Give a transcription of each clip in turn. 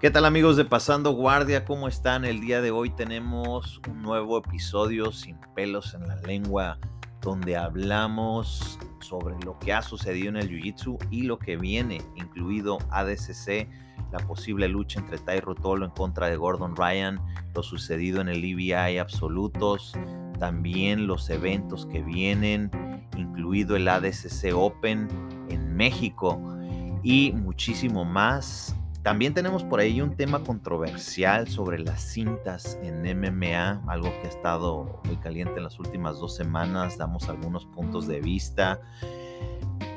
¿Qué tal amigos de Pasando Guardia? ¿Cómo están? El día de hoy tenemos un nuevo episodio sin pelos en la lengua donde hablamos sobre lo que ha sucedido en el Jiu-Jitsu y lo que viene, incluido ADCC, la posible lucha entre Tai Rotolo en contra de Gordon Ryan, lo sucedido en el EBI absolutos, también los eventos que vienen, incluido el ADCC Open en México y muchísimo más. También tenemos por ahí un tema controversial sobre las cintas en MMA, algo que ha estado muy caliente en las últimas dos semanas. Damos algunos puntos de vista,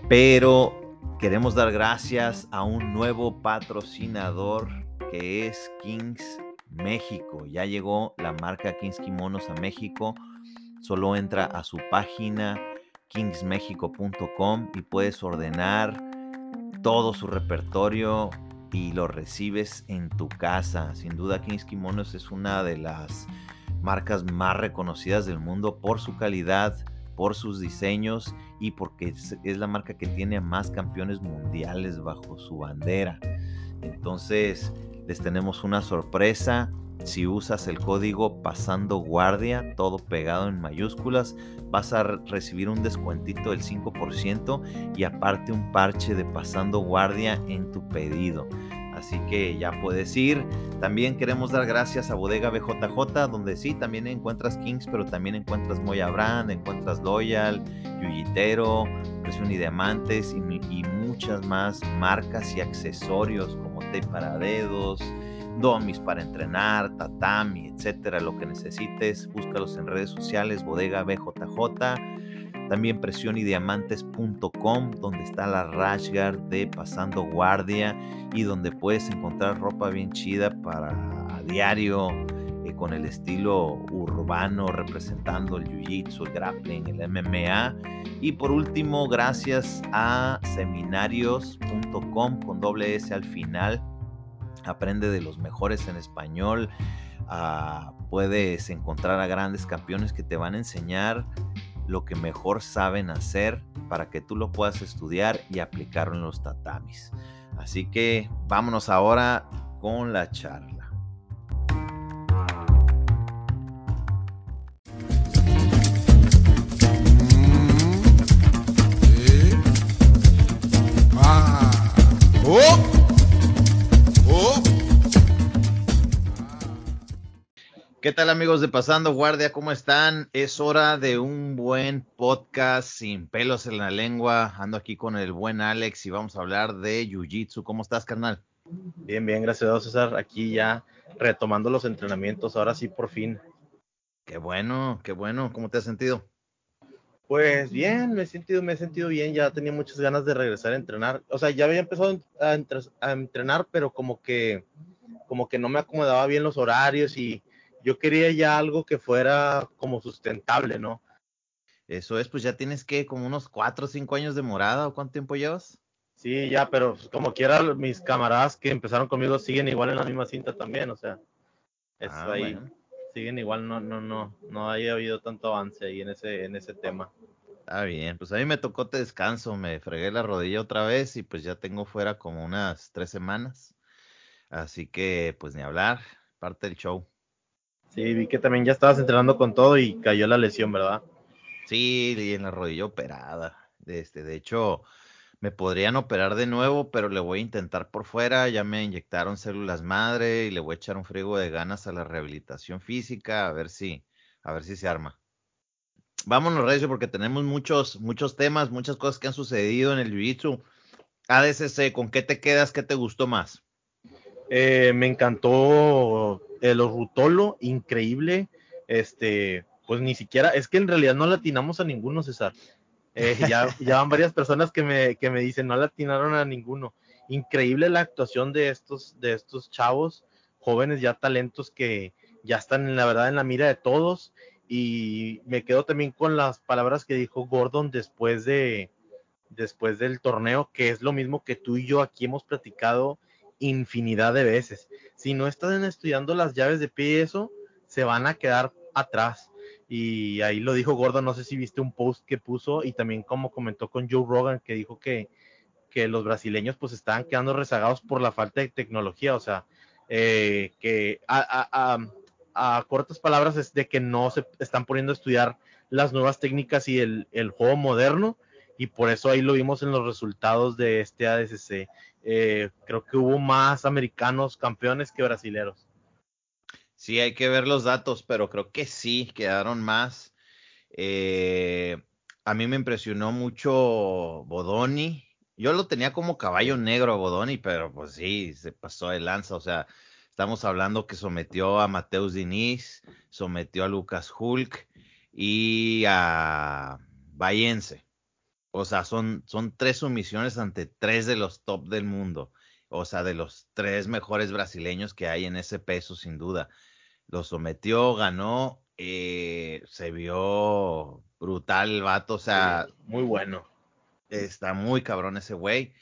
pero queremos dar gracias a un nuevo patrocinador que es Kings México. Ya llegó la marca Kings Kimonos a México. Solo entra a su página kingsmexico.com y puedes ordenar todo su repertorio y lo recibes en tu casa. Sin duda Kings Kimonos es una de las marcas más reconocidas del mundo por su calidad, por sus diseños y porque es, la marca que tiene más campeones mundiales bajo su bandera. Entonces les tenemos una sorpresa. Si usas el código pasando guardia, todo pegado en mayúsculas, vas a recibir un descuentito del 5% y aparte un parche de pasando guardia en tu pedido. Así que ya puedes ir. También queremos dar gracias a Bodega BJJ, donde sí, también encuentras Kings, pero también encuentras Moya Brand, encuentras Loyal, Yuyitero, Presión y Diamantes y, y muchas más marcas y accesorios como tape para dedos, domis para entrenar, tatami, etcétera, lo que necesites, búscalos en redes sociales, bodega BJJ, también presionydiamantes.com, donde está la Rashguard de Pasando Guardia y donde puedes encontrar ropa bien chida para diario, eh, con el estilo urbano, representando el jiu-jitsu, el grappling, el MMA. Y por último, gracias a seminarios.com con doble S al final aprende de los mejores en español, ah, puedes encontrar a grandes campeones que te van a enseñar lo que mejor saben hacer para que tú lo puedas estudiar y aplicarlo en los tatamis. Así que vámonos ahora con la charla. Ah. ¡Oh! ¿Qué tal amigos de Pasando Guardia? ¿Cómo están? Es hora de un buen podcast sin pelos en la lengua. Ando aquí con el buen Alex y vamos a hablar de Jiu-Jitsu. ¿Cómo estás, carnal? Bien, bien, gracias a Dios, César. Aquí ya retomando los entrenamientos, ahora sí, por fin. Qué bueno, qué bueno. ¿Cómo te has sentido? Pues bien, me he sentido, me he sentido bien. Ya tenía muchas ganas de regresar a entrenar. O sea, ya había empezado a, a entrenar, pero como que, como que no me acomodaba bien los horarios y yo quería ya algo que fuera como sustentable, ¿no? Eso es, pues ya tienes que como unos cuatro o cinco años de morada, ¿o cuánto tiempo llevas? Sí, ya, pero como quiera, mis camaradas que empezaron conmigo siguen igual en la misma cinta también, o sea, es ah, ahí, siguen igual, no, no, no, no haya habido tanto avance ahí en ese, en ese tema. Está bien, pues a mí me tocó te descanso, me fregué la rodilla otra vez y pues ya tengo fuera como unas tres semanas, así que pues ni hablar, parte del show. Sí, vi que también ya estabas entrenando con todo y cayó la lesión, ¿verdad? Sí, y en la rodilla operada. Este, de hecho, me podrían operar de nuevo, pero le voy a intentar por fuera. Ya me inyectaron células madre y le voy a echar un frigo de ganas a la rehabilitación física, a ver si, a ver si se arma. Vámonos, Recio, porque tenemos muchos, muchos temas, muchas cosas que han sucedido en el Jiu-Jitsu. ADCC, ¿con qué te quedas? ¿Qué te gustó más? Eh, me encantó el Rutolo, increíble. Este, pues ni siquiera, es que en realidad no latinamos a ninguno, César. Eh, ya, ya van varias personas que me, que me dicen, no latinaron a ninguno. Increíble la actuación de estos, de estos chavos, jóvenes ya talentos que ya están en la verdad en la mira de todos. Y me quedo también con las palabras que dijo Gordon después de después del torneo, que es lo mismo que tú y yo aquí hemos platicado infinidad de veces. Si no están estudiando las llaves de pie y eso, se van a quedar atrás. Y ahí lo dijo Gordo, no sé si viste un post que puso y también como comentó con Joe Rogan que dijo que, que los brasileños pues estaban quedando rezagados por la falta de tecnología. O sea, eh, que a, a, cortas palabras es de que no se están poniendo a estudiar las nuevas técnicas y el, el juego moderno, y por eso ahí lo vimos en los resultados de este ADCC. Eh, creo que hubo más americanos campeones que brasileros. Sí, hay que ver los datos, pero creo que sí, quedaron más. Eh, a mí me impresionó mucho Bodoni. Yo lo tenía como caballo negro a Bodoni, pero pues sí, se pasó de lanza. O sea, estamos hablando que sometió a Mateus Diniz, sometió a Lucas Hulk y a Bayense. O sea, son, son tres sumisiones ante tres de los top del mundo. O sea, de los tres mejores brasileños que hay en ese peso, sin duda. Lo sometió, ganó, eh, se vio brutal el vato, o sea. muy bueno. Está muy cabrón ese güey.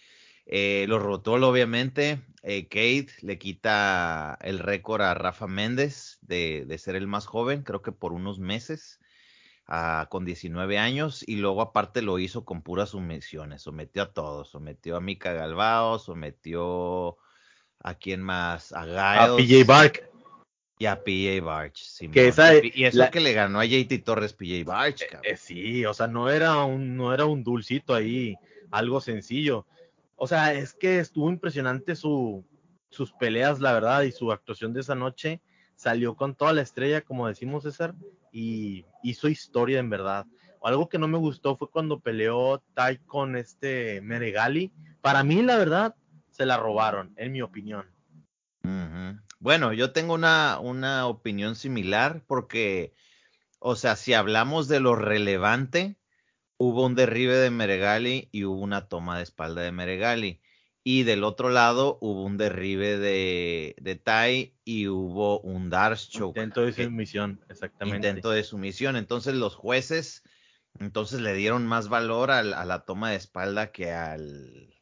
Eh, lo rotó, obviamente. Eh, Kate le quita el récord a Rafa Méndez de, de, ser el más joven, creo que por unos meses con 19 años y luego aparte lo hizo con puras sumisiones, sometió a todos, sometió a Mika Galvao, sometió a quién más, a Giles. A PJ Bark. Y a PJ Barch, que esa, y eso que le ganó a JT Torres PJ Barch, eh, eh, sí, o sea, no era un, no era un dulcito ahí, algo sencillo. O sea, es que estuvo impresionante su, sus peleas, la verdad, y su actuación de esa noche salió con toda la estrella, como decimos César, y hizo historia en verdad. Algo que no me gustó fue cuando peleó Tai con este Meregali. Para mí, la verdad, se la robaron, en mi opinión. Bueno, yo tengo una, una opinión similar porque, o sea, si hablamos de lo relevante, hubo un derribe de Meregali y hubo una toma de espalda de Meregali. Y del otro lado hubo un derribe de, de Tai y hubo un Dark Choke. Intento de sumisión, exactamente. Intento de sumisión. Entonces los jueces entonces le dieron más valor a la toma de espalda que al,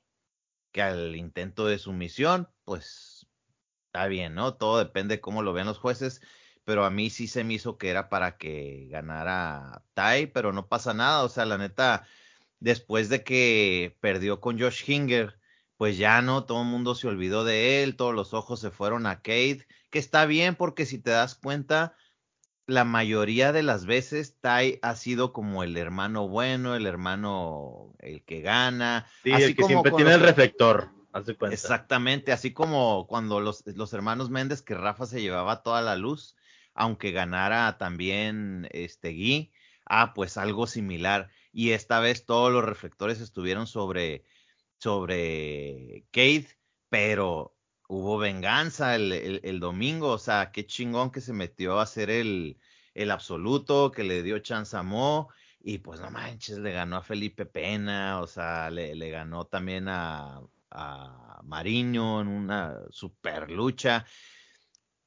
que al intento de sumisión. Pues está bien, ¿no? Todo depende de cómo lo vean los jueces. Pero a mí sí se me hizo que era para que ganara Tai, pero no pasa nada. O sea, la neta, después de que perdió con Josh Hinger pues ya no, todo el mundo se olvidó de él, todos los ojos se fueron a Kate, que está bien porque si te das cuenta, la mayoría de las veces Tai ha sido como el hermano bueno, el hermano el que gana. Sí, así el que siempre tiene el reflector. Cuenta. Exactamente, así como cuando los, los hermanos Méndez, que Rafa se llevaba toda la luz, aunque ganara también este Gui, ah, pues algo similar. Y esta vez todos los reflectores estuvieron sobre sobre Kate, pero hubo venganza el, domingo, o sea, qué chingón que se metió a hacer el, el absoluto, que le dio chance a Mo, y pues no manches, le ganó a Felipe Pena, o sea, le, le ganó también a, a Mariño en una super lucha.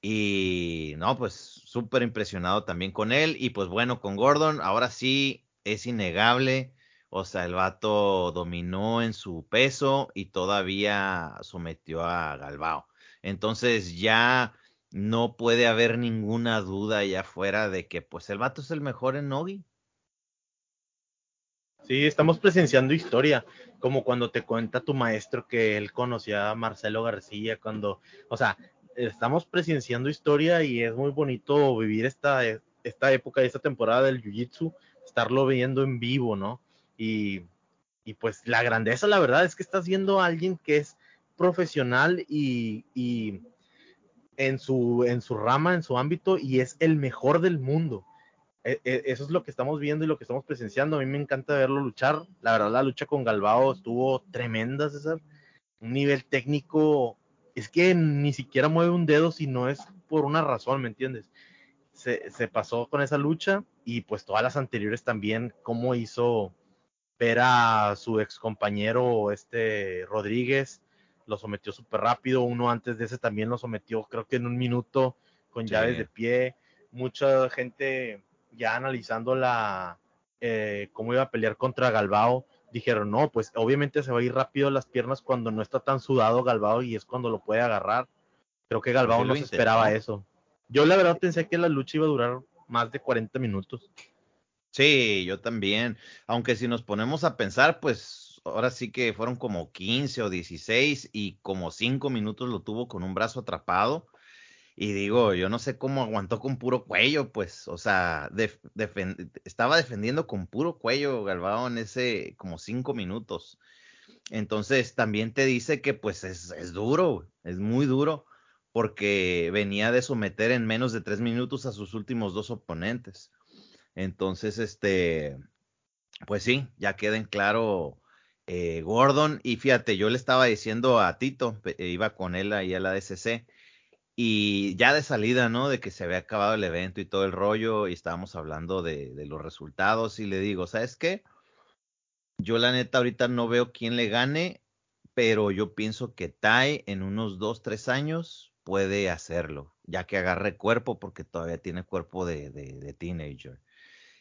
Y no, pues súper impresionado también con él. Y pues bueno, con Gordon, ahora sí es innegable o sea, el vato dominó en su peso y todavía sometió a Galbao. Entonces ya no puede haber ninguna duda allá afuera de que pues el vato es el mejor en Nogi. Sí, estamos presenciando historia, como cuando te cuenta tu maestro que él conocía a Marcelo García, cuando, o sea, estamos presenciando historia y es muy bonito vivir esta, esta época, esta temporada del Jiu-Jitsu, estarlo viendo en vivo, ¿no? Y, pues la grandeza, la verdad, es que estás viendo a alguien que es profesional y, en, su, en su rama, en su ámbito, y es el mejor del mundo. E, e, eso es lo que estamos viendo y lo que estamos presenciando. A mí me encanta verlo luchar. La verdad, la lucha con Galbao estuvo tremenda, César. Un nivel técnico, es que ni siquiera mueve un dedo si no es por una razón, ¿me entiendes? Se, se pasó con esa lucha y pues todas las anteriores también, cómo hizo ver a su ex compañero, este Rodríguez, lo sometió súper rápido. Uno antes de ese también lo sometió, creo que en un minuto, con llaves de pie. Mucha gente ya analizando la eh, cómo iba a pelear contra Galbao, dijeron, no, pues obviamente se va a ir rápido las piernas cuando no está tan sudado Galbao y es cuando lo puede agarrar. Creo que Galbao no se esperaba eso. Yo la verdad pensé que la lucha iba a durar más de 40 minutos. Sí, yo también. Aunque si nos ponemos a pensar, pues ahora sí que fueron como 15 o 16 y como 5 minutos lo tuvo con un brazo atrapado. Y digo, yo no sé cómo aguantó con puro cuello, pues, o sea, estaba defendiendo con puro cuello Galvao en ese como cinco minutos. Entonces también te dice que pues es, es duro, es muy duro, porque venía de someter en menos de tres minutos a sus últimos dos oponentes. Entonces, este, pues sí, ya queda en claro eh, Gordon. Y fíjate, yo le estaba diciendo a Tito, iba con él ahí a la DCC, y ya de salida, ¿no? De que se había acabado el evento y todo el rollo, y estábamos hablando de, los resultados, y le digo, ¿sabes qué? Yo la neta ahorita no veo quién le gane, pero yo pienso que Tai en unos dos, tres años puede hacerlo, ya que agarre cuerpo, porque todavía tiene cuerpo de, de teenager.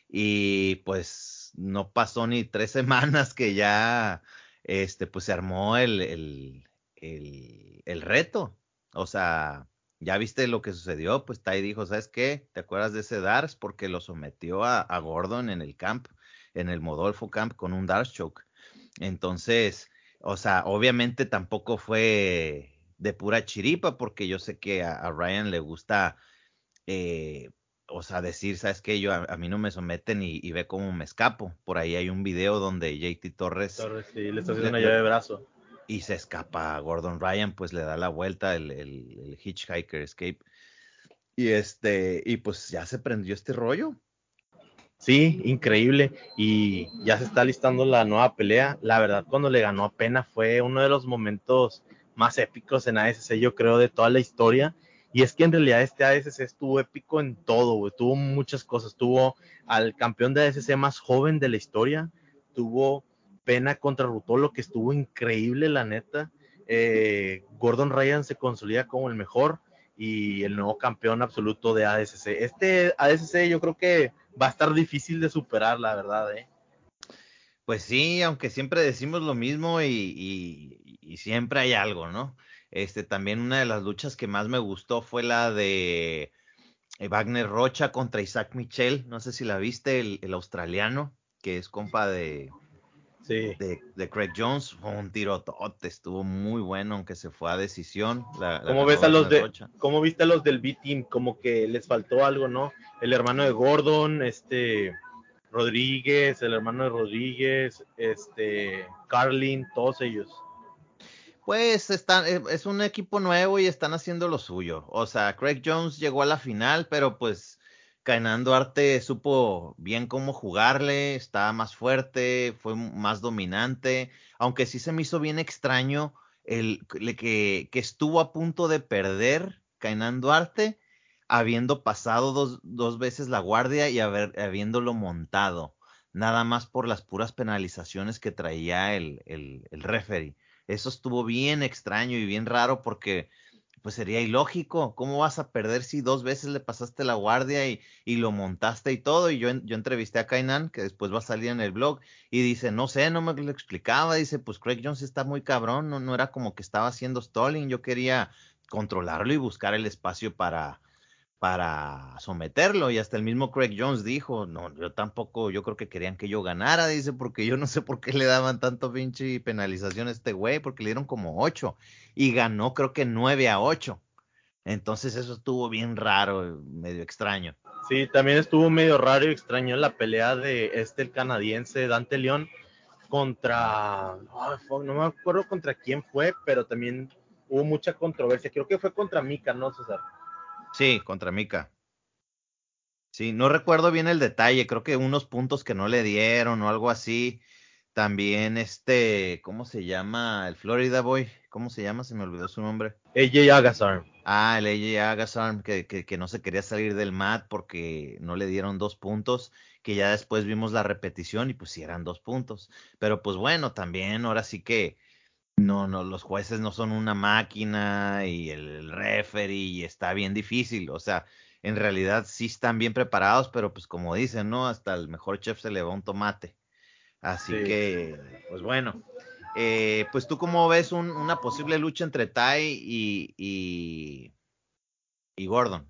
Y pues no pasó ni tres semanas que ya, este, pues se armó el, el, el, reto. O sea, ya viste lo que sucedió, pues Tai dijo, ¿sabes qué? ¿Te acuerdas de ese Dars? Porque lo sometió a, a Gordon en el camp, en el Modolfo Camp con un Dars choke. Entonces, o sea, obviamente tampoco fue de pura chiripa, porque yo sé que a, a Ryan le gusta, eh, o sea, decir, ¿sabes qué? Yo, a, mí no me someten y, y, ve cómo me escapo. Por ahí hay un video donde JT Torres... Torres, sí, le está haciendo una llave de brazo y se escapa. Gordon Ryan pues le da la vuelta, el, el, Hitchhiker Escape. Y este, y pues ya se prendió este rollo. Sí, increíble. Y ya se está listando la nueva pelea. La verdad, cuando le ganó a Pena fue uno de los momentos más épicos en ASC, yo creo, de toda la historia. Y es que en realidad este ASC estuvo épico en todo, Tuvo muchas cosas. Tuvo al campeón de ASC más joven de la historia. Tuvo pena contra Rutolo, que estuvo increíble, la neta. Eh, Gordon Ryan se consolida como el mejor y el nuevo campeón absoluto de ADCC. Este ADCC yo creo que va a estar difícil de superar, la verdad, ¿eh? Pues sí, aunque siempre decimos lo mismo y, siempre hay algo, ¿no? Este, también una de las luchas que más me gustó fue la de eh, Wagner Rocha contra Isaac Michel. No sé si la viste, el australiano, que es compa de, de, Craig Jones. Fue un tirotote, estuvo muy bueno, aunque se fue a decisión. ¿Cómo, ves a los de, ¿Cómo viste a los del B-Team? Como que les faltó algo, ¿no? El hermano de Gordon, este Rodríguez, el hermano de Rodríguez, este Carlin, todos ellos. Pues están, eh, es un equipo nuevo y están haciendo lo suyo. O sea, Craig Jones llegó a la final, pero pues Kainan Duarte supo bien cómo jugarle, estaba más fuerte, fue más dominante, aunque sí se me hizo bien extraño el que, que estuvo a punto de perder Kainan Duarte, habiendo pasado dos, dos veces la guardia y haber, habiéndolo montado, nada más por las puras penalizaciones que traía el, el, el referee. Eso estuvo bien extraño y bien raro porque pues sería ilógico. ¿Cómo vas a perder si dos veces le pasaste la guardia y, y lo montaste y todo? Y yo, yo entrevisté a Kainan, que después va a salir en el blog, y dice, no sé, no me lo explicaba. Dice, pues Craig Jones está muy cabrón, no, no era como que estaba haciendo stalling. Yo quería controlarlo y buscar el espacio para, para someterlo. Y hasta el mismo Craig Jones dijo, no, yo tampoco, yo creo que querían que yo ganara, dice, porque yo no sé por qué le daban tanto pinche penalización a este güey, porque le dieron como ocho y ganó creo que nueve a ocho. Entonces eso estuvo bien raro, medio extraño. Sí, también estuvo medio raro y extraño la pelea de este el canadiense Dante León contra, no me acuerdo contra quién fue, pero también hubo mucha controversia. Creo que fue contra Mika, ¿no, César? Sí, contra Mika. Sí, no recuerdo bien el detalle, creo que unos puntos que no le dieron o algo así. También este, ¿cómo se llama? El Florida Boy, ¿cómo se llama? Se me olvidó su nombre. AJ Agasarm. Ah, el AJ Agasarm, que, que, que, no se quería salir del mat porque no le dieron dos puntos, que ya después vimos la repetición y pues sí eran dos puntos. Pero pues bueno, también ahora sí que no, no, los jueces no son una máquina y el referee está bien difícil, o sea, en realidad sí están bien preparados, pero pues como dicen, ¿no? Hasta el mejor chef se le va un tomate. Así que, pues bueno, eh, pues tú cómo ves una posible lucha entre Tai y, y, y, Gordon.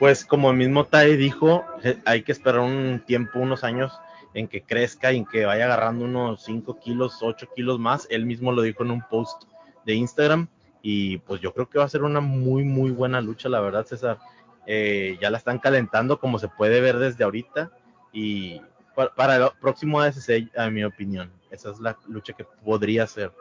Pues como el mismo Tai dijo, eh, hay que esperar un tiempo, unos años en que crezca y en que vaya agarrando unos 5 kilos, 8 kilos más. Él mismo lo dijo en un post de Instagram Y pues yo creo que va a ser una muy, muy buena lucha, la verdad, César. Eh, ya la están calentando como se puede ver desde ahorita. Y para, el próximo ASC, a mi opinión, esa es la lucha que podría ser.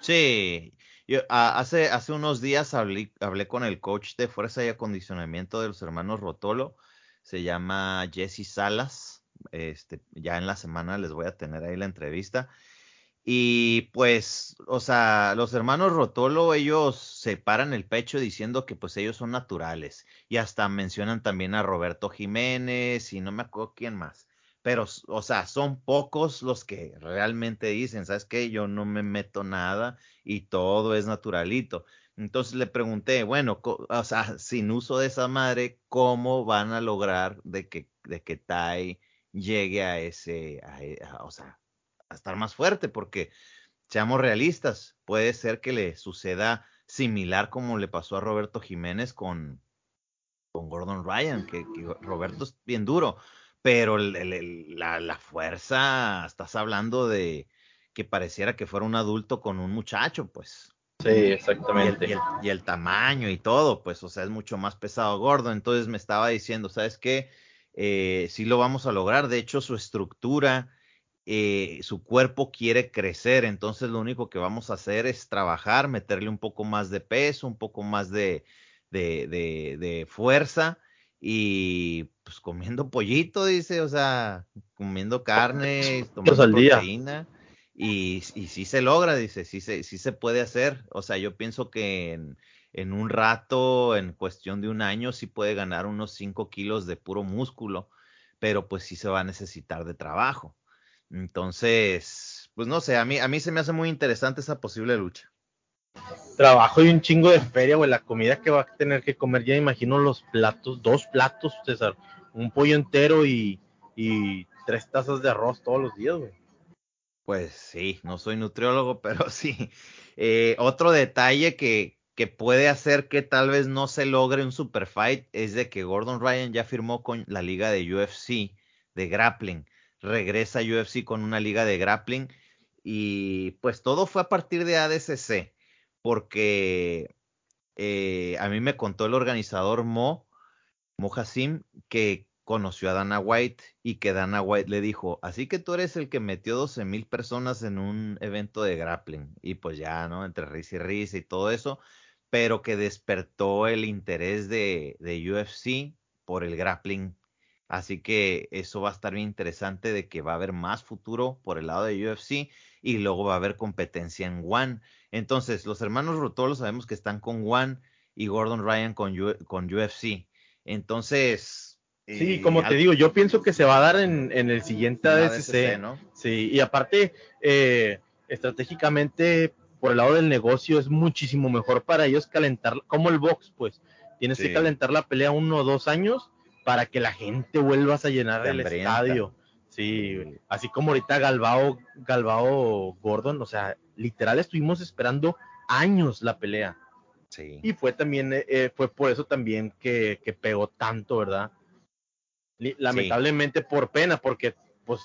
Sí, yo, hace, hace unos días hablé, hablé con el coach de fuerza y acondicionamiento de los hermanos Rotolo. Se llama Jesse Salas. Este, ya en la semana les voy a tener ahí la entrevista. Y pues, o sea, los hermanos Rotolo, ellos se paran el pecho diciendo que pues ellos son naturales. Y hasta mencionan también a Roberto Jiménez y no me acuerdo quién más. Pero, o sea, son pocos los que realmente dicen, ¿sabes qué? Yo no me meto nada y todo es naturalito. Entonces le pregunté, bueno, o sea, sin uso de esa madre, ¿cómo van a lograr de que, de que Tai llegue a ese, a, o sea, a estar más fuerte, porque seamos realistas, puede ser que le suceda similar como le pasó a Roberto Jiménez con, con Gordon Ryan, que, Roberto es bien duro, pero la, la, fuerza, estás hablando de que pareciera que fuera un adulto con un muchacho, pues. Sí, exactamente. Y el, y el, tamaño y todo, pues, o sea, es mucho más pesado Gordon. Entonces me estaba diciendo, ¿sabes qué? Eh, sí lo vamos a lograr. De hecho, su estructura eh, su cuerpo quiere crecer, entonces lo único que vamos a hacer es trabajar, meterle un poco más de peso, un poco más de, de, de, fuerza y pues comiendo pollito, dice, o sea, comiendo carne, tomando proteína. Y, y sí se logra, dice, sí se, sí se puede hacer. O sea, yo pienso que en, en un rato, en cuestión de un año, sí puede ganar unos 5 kilos de puro músculo, pero pues sí se va a necesitar de trabajo. Entonces, pues no sé, a mí, a mí se me hace muy interesante esa posible lucha. Trabajo y un chingo de feria, güey. La comida que va a tener que comer, ya imagino los platos, dos platos, César. Un pollo entero y, y tres tazas de arroz todos los días, güey. Pues sí, no soy nutriólogo, pero sí. Eh, otro detalle que, que puede hacer que tal vez no se logre un super fight es de que Gordon Ryan ya firmó con la liga de UFC de grappling. Regresa UFC con una liga de grappling y pues todo fue a partir de ADCC porque eh, a mí me contó el organizador Mo, Mo Hassim, que conoció a Dana White y que Dana White le dijo, así que tú eres el que metió 12 mil personas en un evento de grappling y pues ya, ¿no? Entre risa y risa y todo eso, pero que despertó el interés de, de UFC por el grappling Así que eso va a estar bien interesante de que va a haber más futuro por el lado de UFC y luego va a haber competencia en One. Entonces, los hermanos Rotolo sabemos que están con One y Gordon Ryan con, con UFC. Entonces... Sí, eh, como te digo, yo pienso que se va a dar en, el siguiente ADCC. ¿no? Sí, y aparte, eh, estratégicamente, por el lado del negocio, es muchísimo mejor para ellos calentar, como el box, pues. Tienes que calentar la pelea uno o dos años para que la gente vuelva a llenar el estadio. Sí, así como ahorita Galbao, Galbao Gordon, o sea, literal estuvimos esperando años la pelea. Sí. Y fue también, eh, eh, fue por eso también que, pegó tanto, ¿verdad? Lamentablemente por pena, porque pues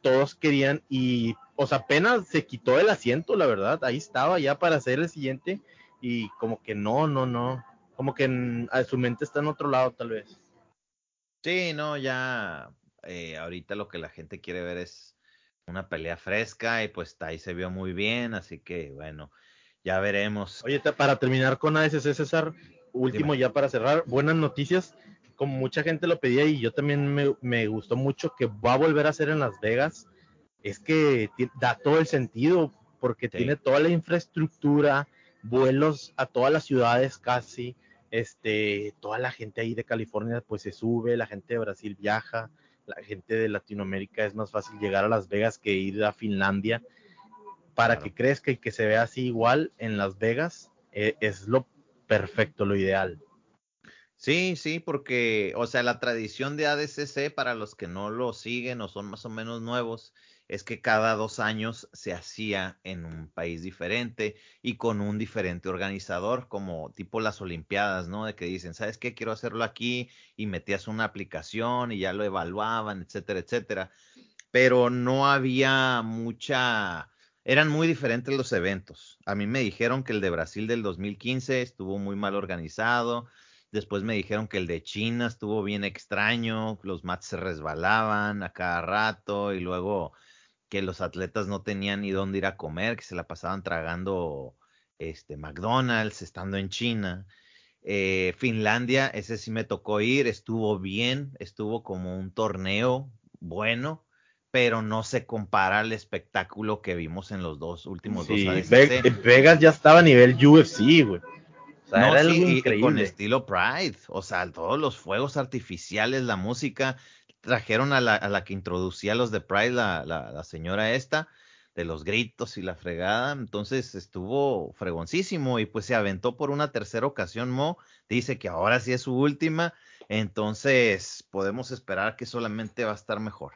todos querían y, o sea, apenas se quitó el asiento, la verdad, ahí estaba ya para hacer el siguiente y como que no, no, no, como que a su mente está en otro lado tal vez. Sí, no, ya eh, ahorita lo que la gente quiere ver es una pelea fresca y pues ahí se vio muy bien, así que bueno, ya veremos. Oye, para terminar con ASC César, último ya para cerrar, buenas noticias, como mucha gente lo pedía y yo también me, gustó mucho que va a volver a ser en Las Vegas, es que da todo el sentido porque tiene toda la infraestructura, vuelos a todas las ciudades casi, este, toda la gente ahí de California pues se sube, la gente de Brasil viaja, la gente de Latinoamérica es más fácil llegar a Las Vegas que ir a Finlandia. Para que crezca y que se vea así igual en Las Vegas, eh, es lo perfecto, lo ideal. Sí, sí, porque, o sea, la tradición de ADCC, para los que no lo siguen o son más o menos nuevos, es que cada dos años se hacía en un país diferente y con un diferente organizador, como tipo las Olimpiadas, ¿no? De que dicen, ¿sabes qué? Quiero hacerlo aquí y metías una aplicación y ya lo evaluaban, etcétera, etcétera. Pero no había mucha eran muy diferentes los eventos. A mí me dijeron que el de Brasil del 2015 estuvo muy mal organizado. Después me dijeron que el de China estuvo bien extraño, los mats se resbalaban a cada rato y luego que los atletas no tenían ni dónde ir a comer, que se la pasaban tragando este McDonald's estando en China. Eh, Finlandia, ese sí me tocó ir, estuvo bien, estuvo como un torneo bueno, pero no se compara al espectáculo que vimos en los dos últimos dos ADCC. Vegas ya estaba a nivel UFC, güey. O sea, era algo increíble. con estilo Pride, o sea, todos los fuegos artificiales, la música, trajeron a la, a la que introducía los de Pride, la, la, la, señora esta, de los gritos y la fregada, entonces estuvo fregoncísimo y pues se aventó por una tercera ocasión, Mo, dice que ahora sí es su última, entonces podemos esperar que solamente va a estar mejor.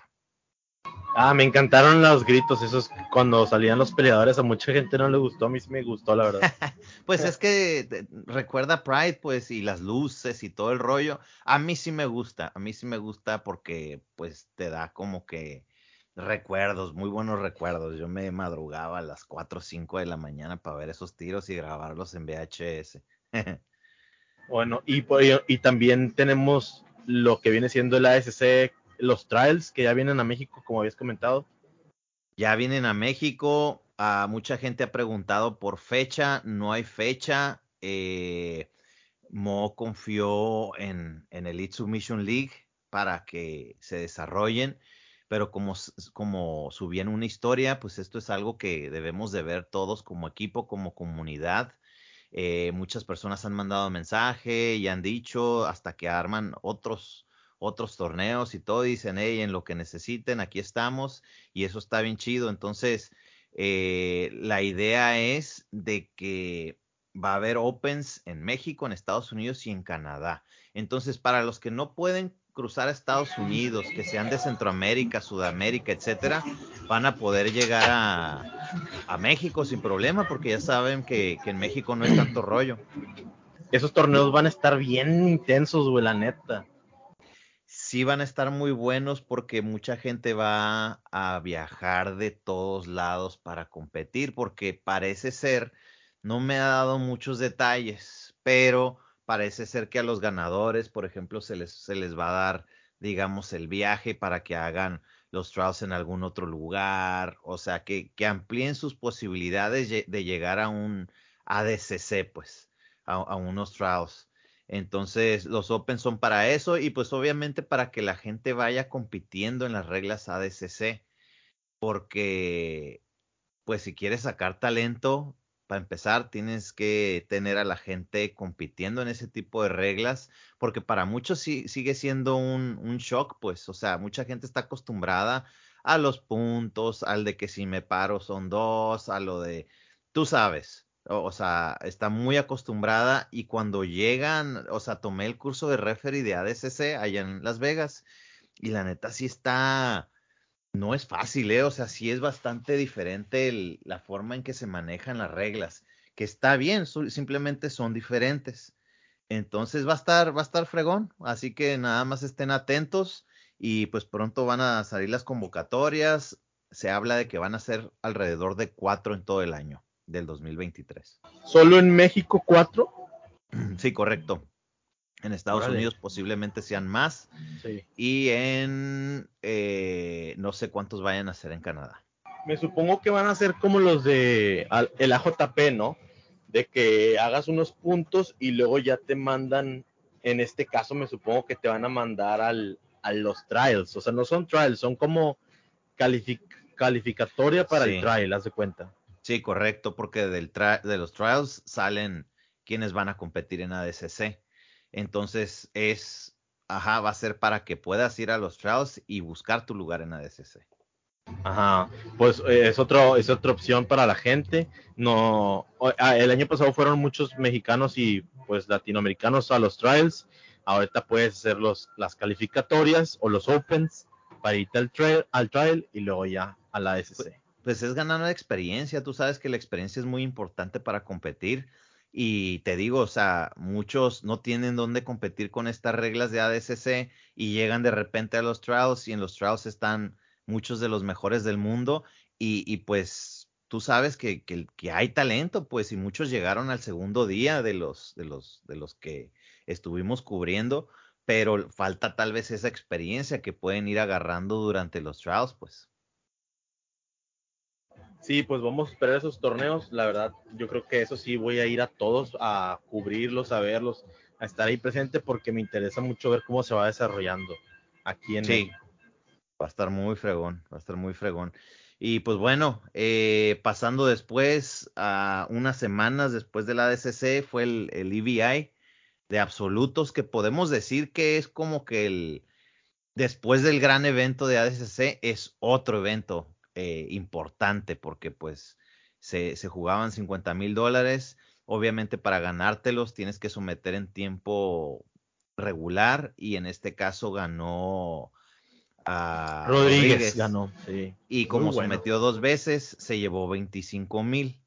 Ah, me encantaron los gritos, esos cuando salían los peleadores, a mucha gente no le gustó, a mí sí me gustó, la verdad. pues es que recuerda Pride, pues, y las luces y todo el rollo. A mí sí me gusta, a mí sí me gusta porque, pues, te da como que recuerdos, muy buenos recuerdos. Yo me madrugaba a las 4 o 5 de la mañana para ver esos tiros y grabarlos en VHS. bueno, y, y también tenemos lo que viene siendo el ASC los trials que ya vienen a México, como habías comentado. Ya vienen a México. a mucha gente ha preguntado por fecha. No hay fecha. Eh, Mo confió en, en Elite Submission League para que se desarrollen. Pero como, como subí en una historia, pues esto es algo que debemos de ver todos como equipo, como comunidad. Eh, muchas personas han mandado mensaje y han dicho hasta que arman otros otros torneos y todo, dicen, hey, en lo que necesiten, aquí estamos, y eso está bien chido. Entonces, eh, la idea es de que va a haber Opens en México, en Estados Unidos y en Canadá. Entonces, para los que no pueden cruzar a Estados Unidos, que sean de Centroamérica, Sudamérica, etcétera, van a poder llegar a, a México sin problema, porque ya saben que, que, en México no es tanto rollo. Esos torneos van a estar bien intensos, güey, la neta sí van a estar muy buenos porque mucha gente va a viajar de todos lados para competir, porque parece ser, no me ha dado muchos detalles, pero parece ser que a los ganadores, por ejemplo, se les, se les va a dar, digamos, el viaje para que hagan los trials en algún otro lugar, o sea, que, que amplíen sus posibilidades de llegar a un ADCC, pues, a, a unos trials. Entonces, los Open son para eso y pues obviamente para que la gente vaya compitiendo en las reglas ADCC, porque pues si quieres sacar talento, para empezar, tienes que tener a la gente compitiendo en ese tipo de reglas, porque para muchos sí, sigue siendo un, un shock, pues, o sea, mucha gente está acostumbrada a los puntos, al de que si me paro son dos, a lo de, tú sabes, o, sea, está muy acostumbrada y cuando llegan, o sea, tomé el curso de referee de ADCC allá en Las Vegas y la neta sí está, no es fácil, ¿eh? O sea, sí es bastante diferente la forma en que se manejan las reglas, que está bien, simplemente son diferentes. Entonces va a estar, va a estar fregón, así que nada más estén atentos y pues pronto van a salir las convocatorias. Se habla de que van a ser alrededor de cuatro en todo el año del 2023. ¿Solo en México cuatro? Sí, correcto. En Estados Unidos posiblemente sean más. Sí. Y en eh, no sé cuántos vayan a ser en Canadá. Me supongo que van a ser como los de el AJP, ¿no? De que hagas unos puntos y luego ya te mandan, en este caso me supongo que te van a mandar al, a los trials. O sea, no son trials, son como calificatoria para el trial, haz de cuenta. Sí, correcto, porque del de los trials salen quienes van a competir en ADCC. Entonces es, ajá, va a ser para que puedas ir a los trials y buscar tu lugar en ADCC. Ajá, pues eh, es otro, es otra opción para la gente. No, ah, el año pasado fueron muchos mexicanos y pues latinoamericanos a los trials. Ahorita puedes hacer los, las calificatorias o los opens para irte al trial, al trial y luego ya a la ADCC pues es ganar una experiencia. Tú sabes que la experiencia es muy importante para competir. Y te digo, o sea, muchos no tienen dónde competir con estas reglas de ADCC y llegan de repente a los trials y en los trials están muchos de los mejores del mundo y, y pues tú sabes que, que, que, hay talento, pues, y muchos llegaron al segundo día de los, de los, de los que estuvimos cubriendo, pero falta tal vez esa experiencia que pueden ir agarrando durante los trials, pues. Sí, pues vamos a esperar esos torneos. La verdad, yo creo que eso sí voy a ir a todos a cubrirlos, a verlos, a estar ahí presente porque me interesa mucho ver cómo se va desarrollando aquí en sí. Va a estar muy fregón, va a estar muy fregón. Y pues bueno, eh, pasando después a unas semanas después de la ADCC fue el, el EVI de absolutos que podemos decir que es como que el después del gran evento de ADCC es otro evento eh, importante porque pues se, se jugaban 50 mil dólares. Obviamente para ganártelos tienes que someter en tiempo regular y en este caso ganó a Rodríguez, ganó, Y como sometió dos veces, se llevó 25 mil.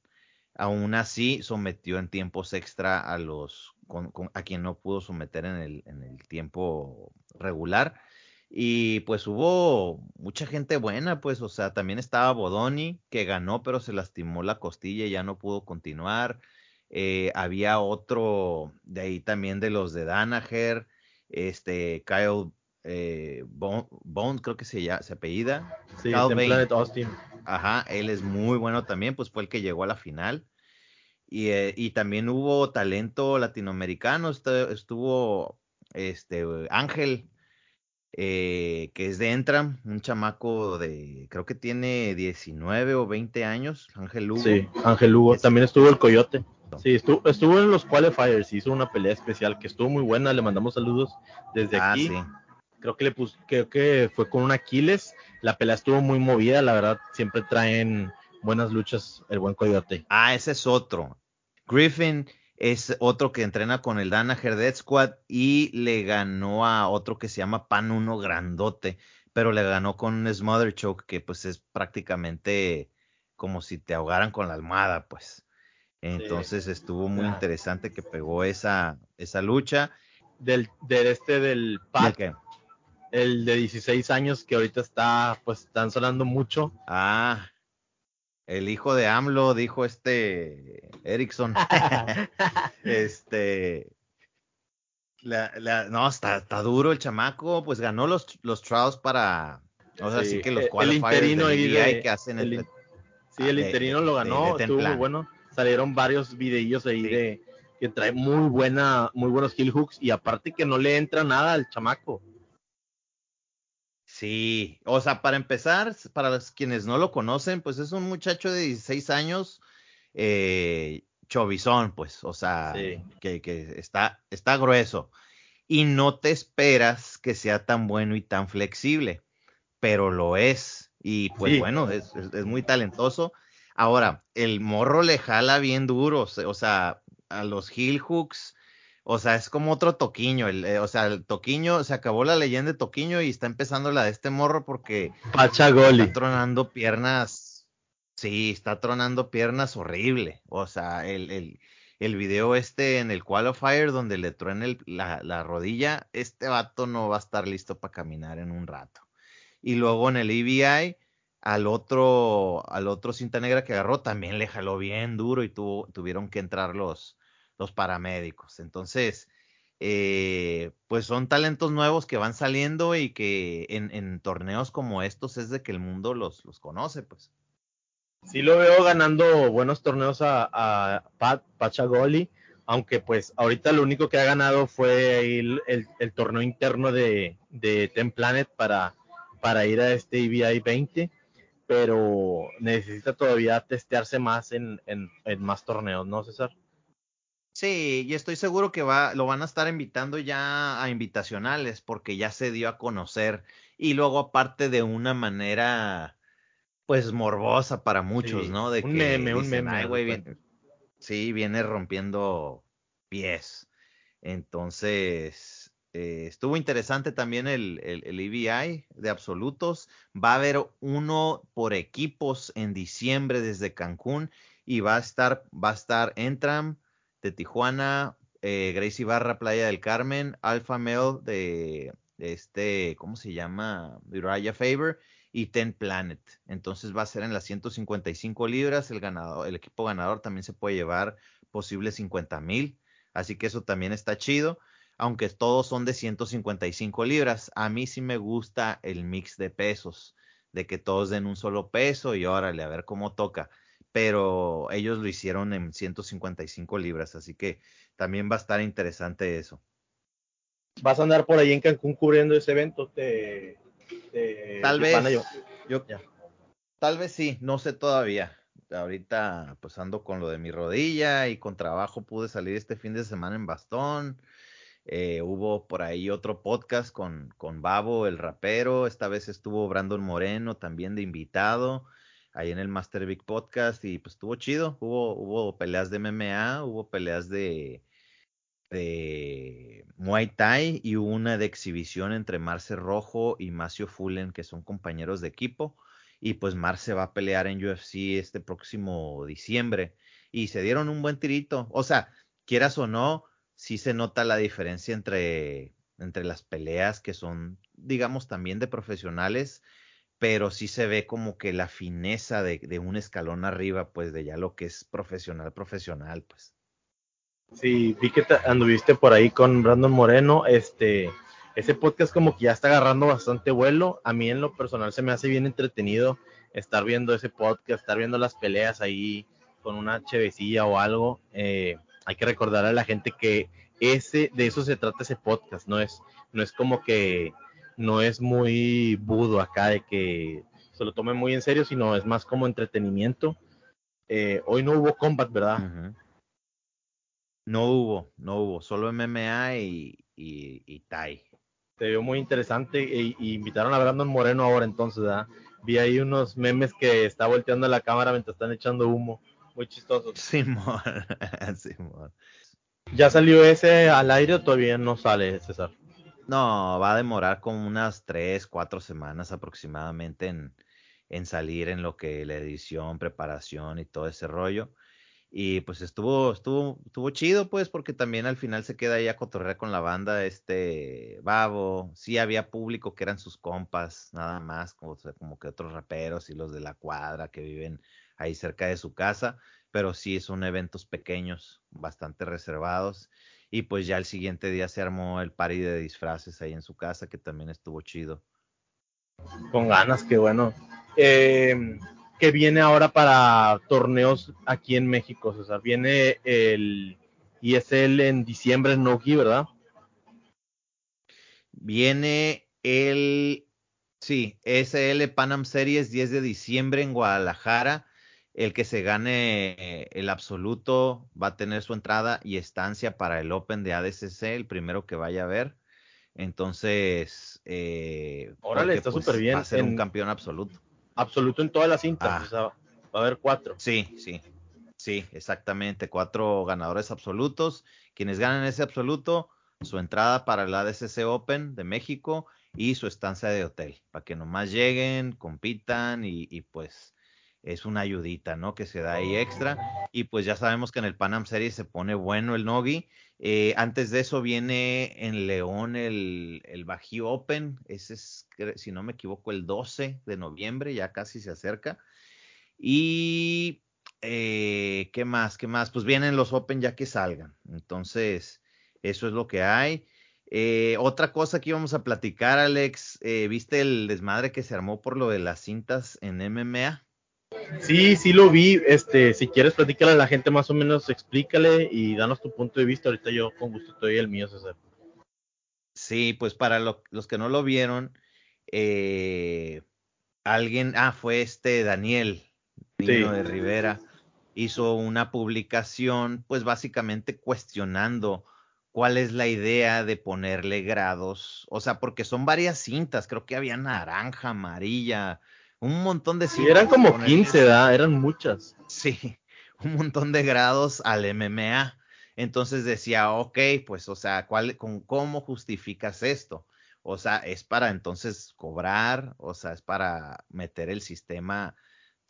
Aún así, sometió en tiempos extra a los a quien no pudo someter en el, en el tiempo regular. Y pues hubo mucha gente buena, pues, o sea, también estaba Bodoni, que ganó, pero se lastimó la costilla y ya no pudo continuar. Eh, había otro de ahí también de los de Danaher, este, Kyle eh, Bone, creo que se, se apellida. Sí, Planet Austin. Ajá, él es muy bueno también, pues fue el que llegó a la final. Y, eh, y también hubo talento latinoamericano, estuvo este Ángel, eh, que es de Entram, un chamaco de, creo que tiene 19 o 20 años, Ángel Lugo. Sí, Ángel Lugo, también estuvo el Coyote. Sí, estuvo, estuvo en los qualifiers, hizo una pelea especial que estuvo muy buena, le mandamos saludos desde ah, aquí. Creo que le pus, creo que fue con un Aquiles, la pelea estuvo muy movida, la verdad, siempre traen buenas luchas el buen Coyote. Ah, ese es otro. Griffin es otro que entrena con el Danaher Dead Squad y le ganó a otro que se llama Pan Uno Grandote, pero le ganó con un Smother Choke que pues es prácticamente como si te ahogaran con la almohada, pues. Entonces estuvo muy interesante que pegó esa, esa lucha. Del, del este del Pat, el de 16 años que ahorita está, pues están sonando mucho. Ah, el hijo de AMLO, dijo este Erickson. este. La, no, está, está, duro el chamaco, pues ganó los, los trials para. O sea, sí, que los el interino ahí que hacen el, Sí, el interino lo ganó, estuvo muy bueno. Salieron varios videillos ahí de que trae muy buena, muy buenos kill hooks y aparte que no le entra nada al chamaco. Sí, o sea, para empezar, para los, quienes no lo conocen, pues es un muchacho de 16 años, eh, chovizón, pues, o sea, que, que, está, está grueso. Y no te esperas que sea tan bueno y tan flexible, pero lo es. Y pues bueno, es, es, muy talentoso. Ahora, el morro le jala bien duro, o sea, a los heel hooks o sea, es como otro Toquiño. El, eh, o sea, el Toquiño, se acabó la leyenda de Toquiño y está empezando la de este morro porque. Pachagoli. Está tronando piernas. Sí, está tronando piernas horrible. O sea, el, el, el video este en el qualifier donde le truena la, la, rodilla, este vato no va a estar listo para caminar en un rato. Y luego en el EBI, al otro, al otro cinta negra que agarró, también le jaló bien duro y tuvo, tuvieron que entrar los los paramédicos. Entonces, eh, pues son talentos nuevos que van saliendo y que en, torneos como estos es de que el mundo los, los conoce, pues. Sí lo veo ganando buenos torneos a, Pat, Pachagoli, aunque pues ahorita lo único que ha ganado fue el, el, torneo interno de, de Ten Planet para, para ir a este EVI 20, pero necesita todavía testearse más en, en, en más torneos, ¿no, César? Sí, y estoy seguro que va, lo van a estar invitando ya a invitacionales porque ya se dio a conocer y luego aparte de una manera pues morbosa para muchos, ¿no? De un meme, un meme. sí, viene rompiendo pies. Entonces, eh, estuvo interesante también el, el, el EVI de absolutos. Va a haber uno por equipos en diciembre desde Cancún y va a estar, va a estar Entram, de Tijuana, eh, Gracie Barra, Playa del Carmen, Alpha Male de, este, ¿cómo se llama? Uriah Faber y Ten Planet. Entonces va a ser en las 155 libras. El, ganador, el equipo ganador también se puede llevar posible 50 mil. Así que eso también está chido. Aunque todos son de 155 libras. A mí sí me gusta el mix de pesos. De que todos den un solo peso y órale, a ver cómo toca. Pero ellos lo hicieron en 155 libras. Así que también va a estar interesante eso. ¿Vas a andar por ahí en Cancún cubriendo ese evento? Tal vez. Yo, Tal vez sí, no sé todavía. Ahorita pues ando con lo de mi rodilla y con trabajo pude salir este fin de semana en bastón. Eh, hubo por ahí otro podcast con, con Babo, el rapero. Esta vez estuvo Brandon Moreno también de invitado ahí en el Master Big Podcast y pues estuvo chido. Hubo, hubo peleas de MMA, hubo peleas de, de Muay Thai y una de exhibición entre Marce Rojo y Macio Fullen, que son compañeros de equipo. Y pues Marce va a pelear en UFC este próximo diciembre. Y se dieron un buen tirito. O sea, quieras o no, sí se nota la diferencia entre, entre las peleas que son, digamos, también de profesionales, pero sí se ve como que la fineza de, de un escalón arriba, pues de ya lo que es profesional, profesional, pues. Sí, vi que anduviste por ahí con Brandon Moreno. Este, ese podcast como que ya está agarrando bastante vuelo. A mí en lo personal se me hace bien entretenido estar viendo ese podcast, estar viendo las peleas ahí con una chevecilla o algo. Eh, hay que recordar a la gente que ese, de eso se trata ese podcast. No es, no es como que no es muy budo acá de que se lo tome muy en serio, sino es más como entretenimiento. Eh, hoy no hubo combat, ¿verdad? No hubo, no hubo, solo MMA y, y, y Thai. Se vio muy interesante e, y invitaron a Brandon Moreno ahora entonces, ¿verdad? Vi ahí unos memes que está volteando la cámara mientras están echando humo, muy chistosos. Simón, Simón. ¿Ya salió ese al aire o todavía no sale, César? No, va a demorar como unas tres, cuatro semanas aproximadamente en, en salir en lo que la edición, preparación y todo ese rollo. Y pues estuvo, estuvo, estuvo chido, pues, porque también al final se queda ahí a cotorrear con la banda, este Babo, sí había público que eran sus compas, nada más, como, como que otros raperos y los de la cuadra que viven ahí cerca de su casa, pero sí son eventos pequeños, bastante reservados. Y pues ya el siguiente día se armó el party de disfraces ahí en su casa, que también estuvo chido. Con ganas, qué bueno. Eh, que viene ahora para torneos aquí en México, César. Viene el ISL en diciembre en Nogi, ¿verdad? Viene el, sí, SL Panam Series 10 de diciembre en Guadalajara. El que se gane el absoluto va a tener su entrada y estancia para el Open de ADCC, el primero que vaya a ver. Entonces, eh, Órale, está súper pues, bien. Va a ser un campeón absoluto absoluto en todas las cintas. Ah. va a haber cuatro. Sí, sí. Sí, exactamente. Cuatro ganadores absolutos. Quienes ganan ese absoluto, su entrada para el ADCC Open de México y su estancia de hotel. Para que nomás lleguen, compitan y, y pues es una ayudita, ¿no? Que se da ahí extra. Y pues ya sabemos que en el Panam Series se pone bueno el Nogi. Eh, antes de eso viene en León el, el Bajío Open. Ese es, si no me equivoco, el 12 de noviembre, ya casi se acerca. Y, eh, ¿qué más? ¿Qué más? Pues vienen los Open ya que salgan. Entonces, eso es lo que hay. Eh, otra cosa que íbamos a platicar, Alex, ¿viste el desmadre que se armó por lo de las cintas en MMA? Sí, sí lo vi. Este, si quieres platícale a la gente más o menos, explícale y danos tu punto de vista. Ahorita yo con gusto te doy el mío, César. Sí, pues para los que no lo vieron, eh, alguien, ah, fue este Daniel, niño de Rivera, hizo una publicación, pues básicamente cuestionando cuál es la idea de ponerle grados, o sea, porque son varias cintas, creo que había naranja, amarilla, un montón de... Sí, eran como 15, ¿verdad? Eran muchas. Sí, un montón de grados al MMA. Entonces decía, ok, pues, o sea, ¿cuál, con, ¿cómo justificas esto? O sea, es para entonces cobrar, o sea, es para meter el sistema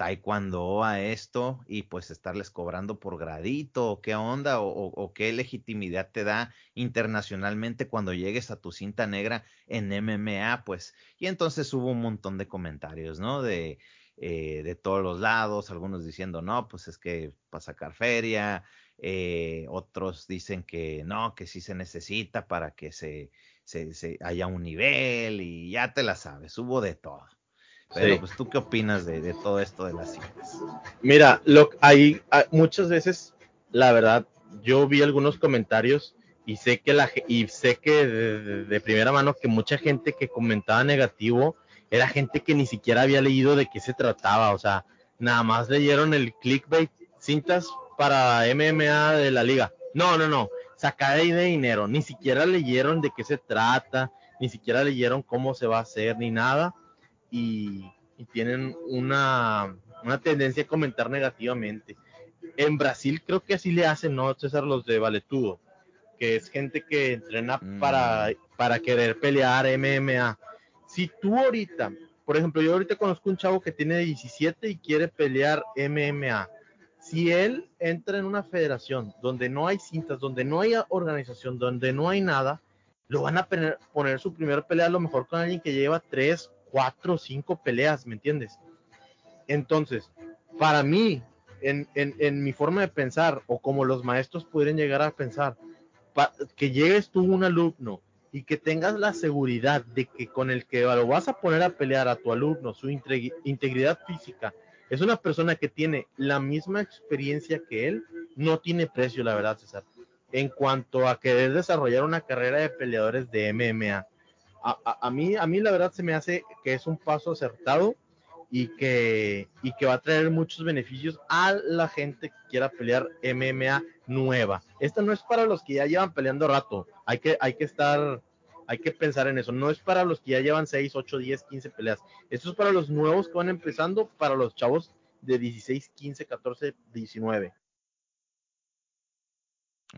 taekwondo a esto y pues estarles cobrando por gradito o qué onda o, qué legitimidad te da internacionalmente cuando llegues a tu cinta negra en MMA, pues. Y entonces hubo un montón de comentarios, ¿no? De, eh, de todos los lados, algunos diciendo, no, pues es que para sacar feria, eh, otros dicen que no, que sí se necesita para que se, se, haya un nivel y ya te la sabes, hubo de todo. Pero pues tú qué opinas de, todo esto de las cintas? Mira, lo, hay, muchas veces, la verdad, yo vi algunos comentarios y sé que la y sé que de, primera mano que mucha gente que comentaba negativo era gente que ni siquiera había leído de qué se trataba, o sea, nada más leyeron el clickbait cintas para MMA de la liga. No, no, no, sacar ahí de dinero, ni siquiera leyeron de qué se trata, ni siquiera leyeron cómo se va a hacer, ni nada, y, tienen una, una tendencia a comentar negativamente. En Brasil creo que así le hacen, ¿no, César? Los de Valetudo, que es gente que entrena para, mm. para querer pelear MMA. Si tú ahorita, por ejemplo, yo ahorita conozco un chavo que tiene 17 y quiere pelear MMA si él entra en una federación donde no hay cintas, donde no hay organización, donde no hay nada, lo van a poner, su primer pelea a lo mejor con alguien que lleva tres, cuatro, cinco peleas, ¿me entiendes? Entonces, para mí, en, mi forma de pensar, o como los maestros pueden llegar a pensar, que llegues tú un alumno y que tengas la seguridad de que con el que lo vas a poner a pelear a tu alumno, su integridad física, es una persona que tiene la misma experiencia que él, no tiene precio, la verdad, César. En cuanto a querer desarrollar una carrera de peleadores de MMA, a, mí, a mí la verdad se me hace que es un paso acertado y que, y que va a traer muchos beneficios a la gente que quiera pelear MMA nueva. Esta no es para los que ya llevan peleando rato, hay que, hay que estar hay que pensar en eso. No es para los que ya llevan 6, 8, 10, 15 peleas. Esto es para los nuevos que van empezando, para los chavos de 16, 15, 14, 19.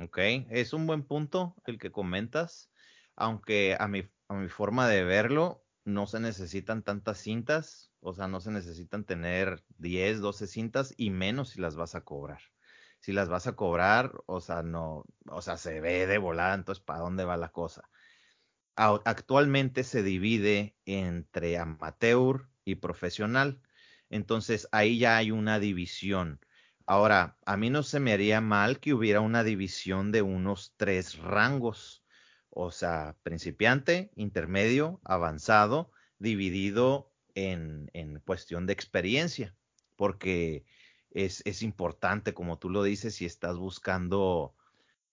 Ok, es un buen punto el que comentas, aunque a mi, a mi forma de verlo, no se necesitan tantas cintas, o sea, no se necesitan tener 10, 12 cintas y menos si las vas a cobrar. Si las vas a cobrar, o sea, no, o sea, se ve de volada, entonces, ¿para dónde va la cosa? actualmente se divide entre amateur y profesional. Entonces ahí ya hay una división. Ahora, a mí no se me haría mal que hubiera una división de unos tres rangos, o sea, principiante, intermedio, avanzado, dividido en, en cuestión de experiencia, porque es, es importante, como tú lo dices, si estás buscando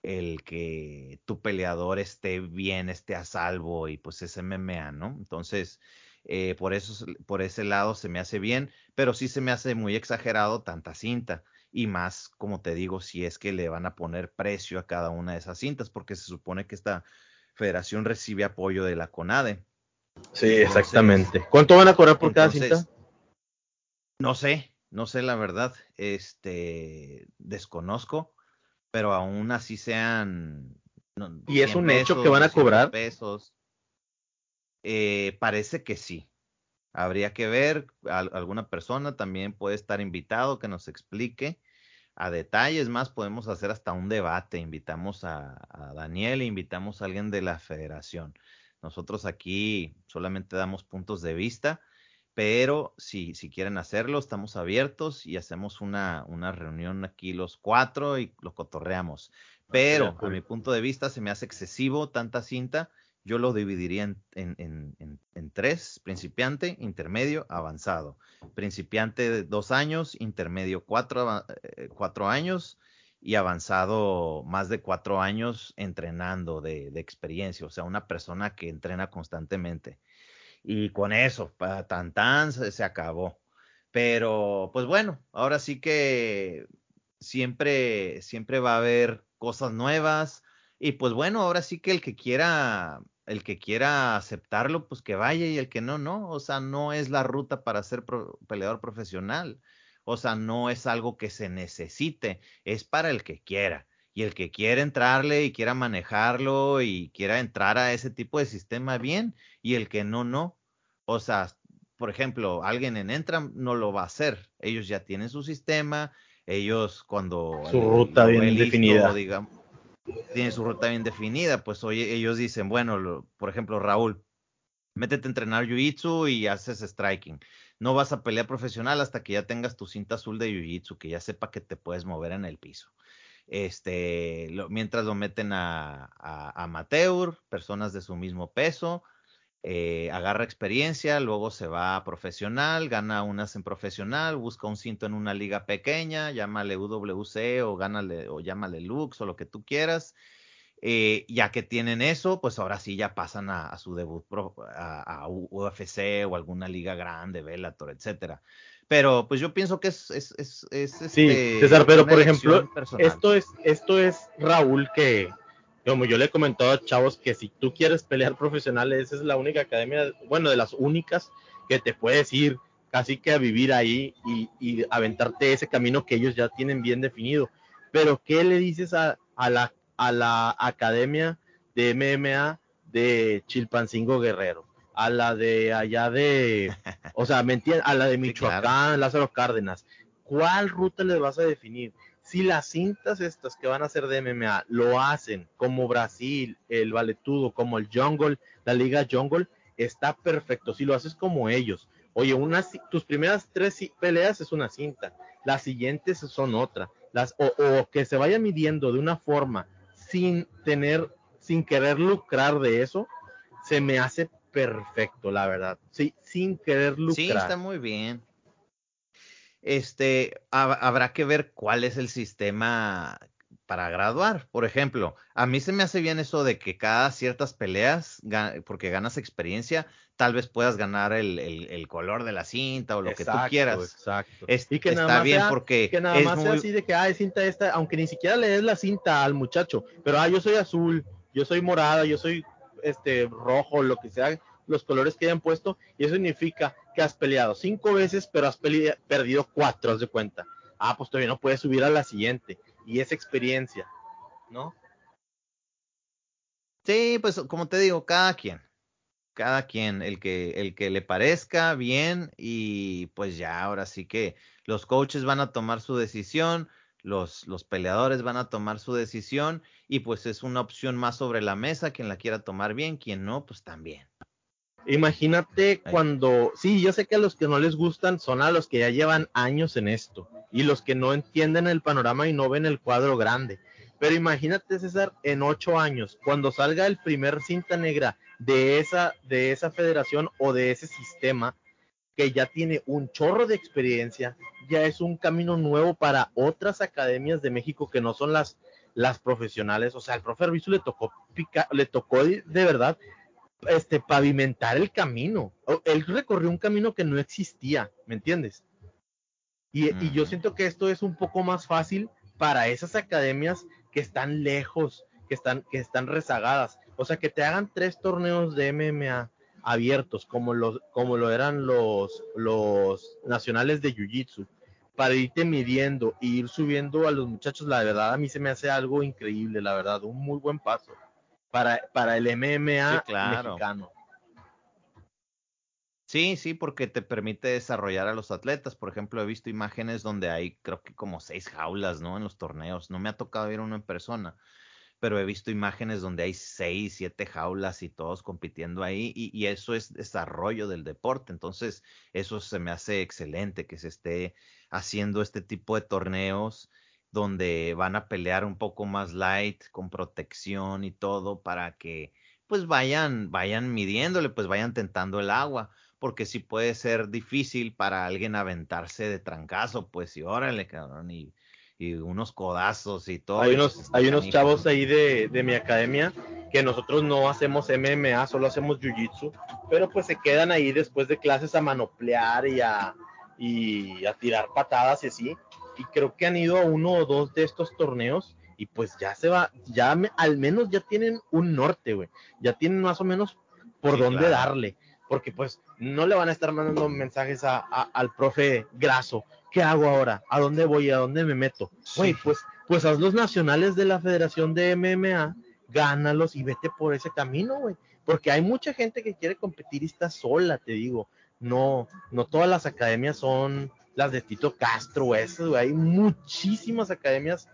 el que tu peleador esté bien, esté a salvo y pues es MMA, ¿no? Entonces, eh, por eso, por ese lado se me hace bien, pero sí se me hace muy exagerado tanta cinta y más, como te digo, si es que le van a poner precio a cada una de esas cintas, porque se supone que esta federación recibe apoyo de la CONADE. Sí, exactamente. ¿Cuánto van a cobrar por cada cinta? No sé, no sé la verdad, este, desconozco pero aún así sean... ¿Y es un hecho que van a cobrar? Pesos. Eh, parece que sí. Habría que ver, alguna persona también puede estar invitado que nos explique a detalles más, podemos hacer hasta un debate, invitamos a, a Daniel, invitamos a alguien de la federación. Nosotros aquí solamente damos puntos de vista pero si, si quieren hacerlo, estamos abiertos y hacemos una, una reunión aquí los cuatro y lo cotorreamos. Pero a mi punto de vista se me hace excesivo tanta cinta. Yo lo dividiría en, en, en, en tres, principiante, intermedio, avanzado. Principiante de dos años, intermedio cuatro, eh, cuatro años y avanzado más de cuatro años entrenando de, de experiencia. O sea, una persona que entrena constantemente y con eso, para tan tan se, acabó. Pero pues bueno, ahora sí que siempre, siempre va a haber cosas nuevas y pues bueno, ahora sí que el que quiera, el que quiera aceptarlo, pues que vaya y el que no, no, o sea, no es la ruta para ser peleador profesional, o sea, no es algo que se necesite, es para el que quiera. Y el que quiera entrarle y quiera manejarlo y quiera entrar a ese tipo de sistema, bien. Y el que no, no. O sea, por ejemplo, alguien en Entram no lo va a hacer. Ellos ya tienen su sistema, ellos cuando... Su ruta bien definida. Digamos, tienen su ruta bien definida, pues oye, ellos dicen, bueno, por ejemplo, Raúl, métete a entrenar Jiu-Jitsu y haces striking. No vas a pelear profesional hasta que ya tengas tu cinta azul de Jiu-Jitsu, que ya sepa que te puedes mover en el piso. Este, mientras lo meten a, a, amateur, personas de su mismo peso, eh, agarra experiencia, luego se va a profesional, gana unas en profesional, busca un cinto en una liga pequeña, llámale UWC o gánale o llámale Lux o lo que tú quieras. Eh, ya que tienen eso, pues ahora sí ya pasan a, su debut a, UFC o alguna liga grande, Bellator, etcétera. Pero pues yo pienso que es, es, es, sí, este, César, pero por ejemplo, esto es, esto es Raúl que, como yo le he comentado a chavos que si tú quieres pelear profesional, esa es la única academia, bueno, de las únicas que te puedes ir casi que a vivir ahí y, y aventarte ese camino que ellos ya tienen bien definido. Pero, ¿qué le dices a, a la a la academia de MMA de Chilpancingo Guerrero, a la de allá de, o sea, ¿me entiendes? A la de Michoacán, Lázaro Cárdenas. ¿Cuál ruta les vas a definir? Si las cintas estas que van a ser de MMA lo hacen como Brasil, el Valetudo, como el Jungle, la Liga Jungle, está perfecto. Si lo haces como ellos, oye, unas, tus primeras tres peleas es una cinta, las siguientes son otra, las, o, o que se vaya midiendo de una forma sin tener, sin querer lucrar de eso, se me hace perfecto, la verdad. Sí, sin querer lucrar. Sí, está muy bien. Este, habrá que ver cuál es el sistema para graduar. Por ejemplo, a mí se me hace bien eso de que cada ciertas peleas, porque ganas experiencia, tal vez puedas ganar el, el, color de la cinta o lo que tú quieras. Exacto. y que está bien porque que nada más sea así de que, ah, es cinta esta, aunque ni siquiera le des la cinta al muchacho, pero ah, yo soy azul, yo soy morada, yo soy este rojo, lo que sea, los colores que hayan puesto, y eso significa que has peleado cinco veces, pero has perdido cuatro, haz de cuenta. Ah, pues todavía no puedes subir a la siguiente y esa experiencia, ¿no? Sí, pues como te digo, cada quien, cada quien, el que, el que le parezca bien y pues ya, ahora sí que los coaches van a tomar su decisión, los, los peleadores van a tomar su decisión y pues es una opción más sobre la mesa, quien la quiera tomar bien, quien no, pues también. Imagínate cuando, sí, yo sé que a los que no les gustan son a los que ya llevan años en esto y los que no entienden el panorama y no ven el cuadro grande. Pero imagínate, César, en ocho años, cuando salga el primer cinta negra de esa, de esa federación o de ese sistema, que ya tiene un chorro de experiencia, ya es un camino nuevo para otras academias de México que no son las, las profesionales. O sea, al profe Arbizu le tocó le tocó de verdad este, pavimentar el camino. Él recorrió un camino que no existía, ¿me entiendes? Y, y, yo siento que esto es un poco más fácil para esas academias que están lejos, que están, que están rezagadas. O sea, que te hagan tres torneos de MMA abiertos, como, los, como lo eran los, los nacionales de Jiu-Jitsu, para irte midiendo e ir subiendo a los muchachos, la verdad, a mí se me hace algo increíble, la verdad, un muy buen paso para, para el MMA mexicano. Sí, sí, porque te permite desarrollar a los atletas. Por ejemplo, he visto imágenes donde hay, creo que como seis jaulas, ¿no? En los torneos. No me ha tocado ver uno en persona, pero he visto imágenes donde hay seis, siete jaulas y todos compitiendo ahí. Y, y eso es desarrollo del deporte. Entonces, eso se me hace excelente que se esté haciendo este tipo de torneos donde van a pelear un poco más light, con protección y todo, para que pues vayan, vayan midiéndole, pues vayan tentando el agua, porque sí puede ser difícil para alguien aventarse de trancazo, pues y órale, cabrón, y, y unos codazos y todo. Hay unos, hay unos chavos ahí de, de mi academia que nosotros no hacemos MMA, solo hacemos jiu-jitsu, pero pues se quedan ahí después de clases a manoplear y a, y a tirar patadas y así y creo que han ido a uno o dos de estos torneos y pues ya se va, ya al menos ya tienen un norte, güey, ya tienen más o menos por dónde darle, porque pues no le van a estar mandando mensajes a, al profe Graso, ¿qué hago ahora? ¿A dónde voy? ¿A dónde me meto? Güey, pues, pues haz los nacionales de la Federación de MMA, gánalos y vete por ese camino, güey, porque hay mucha gente que quiere competir y está sola, te digo, no, no todas las academias son las de Tito Castro, esas, güey. Hay muchísimas academias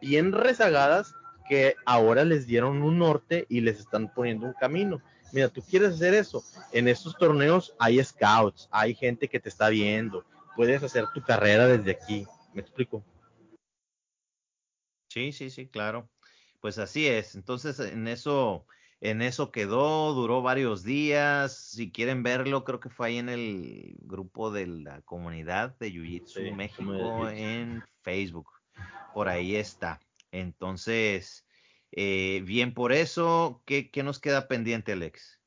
bien rezagadas que ahora les dieron un norte y les están poniendo un camino. Mira, tú quieres hacer eso. En estos torneos hay scouts, hay gente que te está viendo. Puedes hacer tu carrera desde aquí. ¿Me explico? Sí, sí, sí, claro. Pues así es. Entonces, en eso, en eso quedó, duró varios días. Si quieren verlo, creo que fue ahí en el grupo de la comunidad de Jiu Jitsu México en Facebook. Por ahí está. Entonces, eh, bien por eso. ¿Qué, nos queda pendiente, Alex?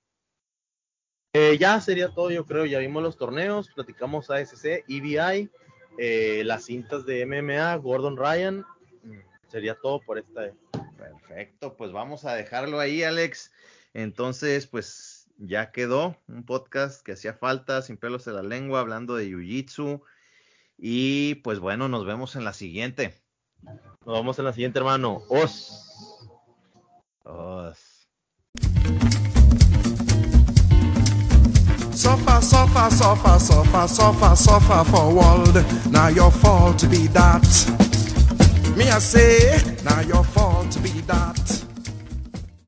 Eh, ya sería todo, yo creo. Ya vimos los torneos, platicamos ASC, EBI, eh, las cintas de MMA, Gordon Ryan. Mm, sería todo por esta. Perfecto, pues vamos a dejarlo ahí, Alex. Entonces, pues ya quedó un podcast que hacía falta, sin pelos en la lengua, hablando de Jiu-Jitsu. Y pues bueno, nos vemos en la siguiente. Nos vemos en la siguiente, hermano. Os. Os. Suffer, suffer, suffer, suffer, suffer, suffer for world. Now your fault be that. Me I say, now your fault be that